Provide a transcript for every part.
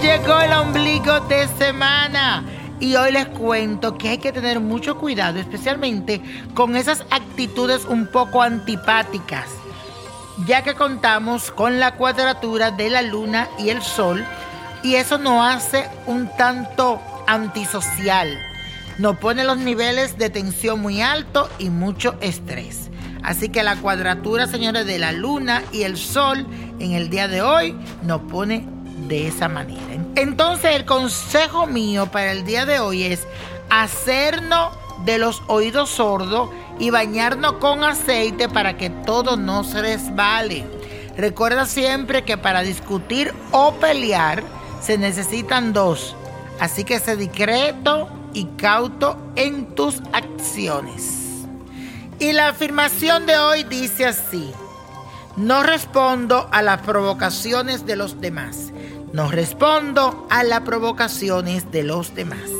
Llegó el ombligo de semana. Y hoy les cuento que hay que tener mucho cuidado, especialmente con esas actitudes un poco antipáticas, ya que contamos con la cuadratura de la luna y el sol, y eso nos hace un tanto antisocial. Nos pone los niveles de tensión muy alto y mucho estrés. Así que la cuadratura, señores, de la luna y el sol en el día de hoy nos pone de esa manera. Entonces el consejo mío para el día de hoy es hacernos de los oídos sordos y bañarnos con aceite para que todo no se resbale. Recuerda siempre que para discutir o pelear se necesitan dos. Así que sé discreto y cauto en tus acciones. Y la afirmación de hoy dice así. No respondo a las provocaciones de los demás. No respondo a las provocaciones de los demás.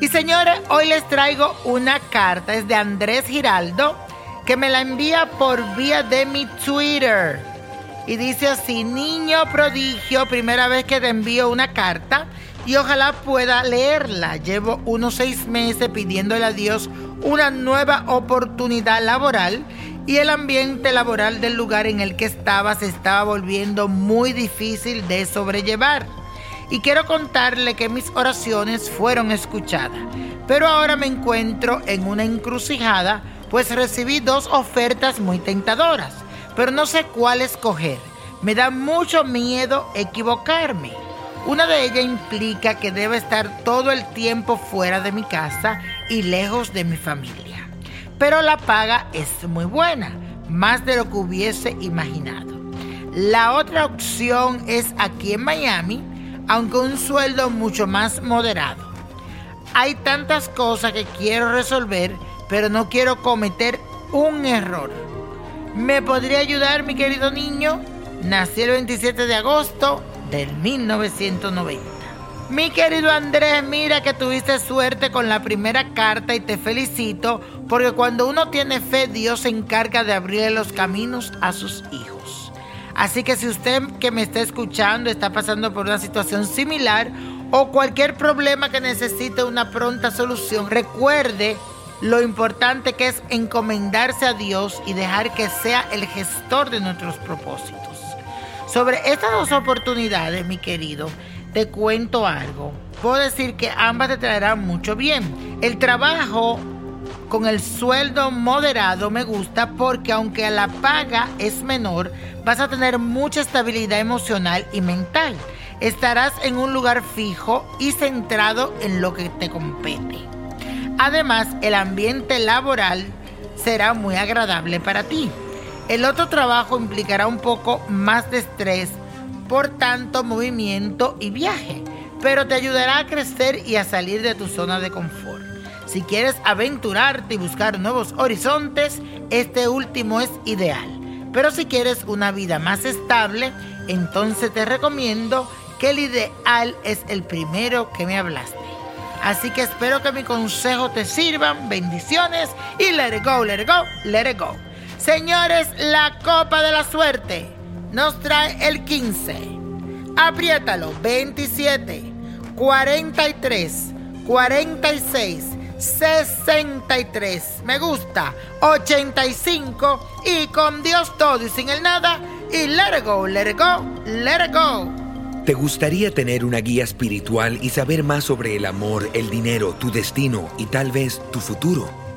Y señores, hoy les traigo una carta. Es de Andrés Giraldo, que me la envía por vía de mi Twitter. Y dice así, niño prodigio, primera vez que te envío una carta y ojalá pueda leerla. Llevo unos seis meses pidiéndole a Dios una nueva oportunidad laboral y el ambiente laboral del lugar en el que estaba se estaba volviendo muy difícil de sobrellevar. Y quiero contarle que mis oraciones fueron escuchadas, pero ahora me encuentro en una encrucijada, pues recibí dos ofertas muy tentadoras, pero no sé cuál escoger. Me da mucho miedo equivocarme. Una de ellas implica que debo estar todo el tiempo fuera de mi casa y lejos de mi familia. Pero la paga es muy buena, más de lo que hubiese imaginado. La otra opción es aquí en Miami, aunque un sueldo mucho más moderado. Hay tantas cosas que quiero resolver, pero no quiero cometer un error. ¿Me podría ayudar, mi querido niño? Nací el 27 de agosto del 1990. Mi querido Andrés, mira que tuviste suerte con la primera carta y te felicito porque cuando uno tiene fe, Dios se encarga de abrirle los caminos a sus hijos. Así que si usted que me está escuchando está pasando por una situación similar o cualquier problema que necesite una pronta solución, recuerde lo importante que es encomendarse a Dios y dejar que sea el gestor de nuestros propósitos. Sobre estas dos oportunidades, mi querido, te cuento algo. Puedo decir que ambas te traerán mucho bien. El trabajo con el sueldo moderado me gusta porque aunque la paga es menor, vas a tener mucha estabilidad emocional y mental. Estarás en un lugar fijo y centrado en lo que te compete. Además, el ambiente laboral será muy agradable para ti. El otro trabajo implicará un poco más de estrés, por tanto movimiento y viaje, pero te ayudará a crecer y a salir de tu zona de confort. Si quieres aventurarte y buscar nuevos horizontes, este último es ideal. Pero si quieres una vida más estable, entonces te recomiendo que el ideal es el primero que me hablaste. Así que espero que mi consejo te sirvan. Bendiciones y let it go, let it go, let it go. Señores, la copa de la suerte nos trae el 15. Apriétalo, 27, 43, 46, 63. Me gusta, 85. Y con Dios todo y sin el nada. Y let it go, let go, let go. ¿Te gustaría tener una guía espiritual y saber más sobre el amor, el dinero, tu destino y tal vez tu futuro?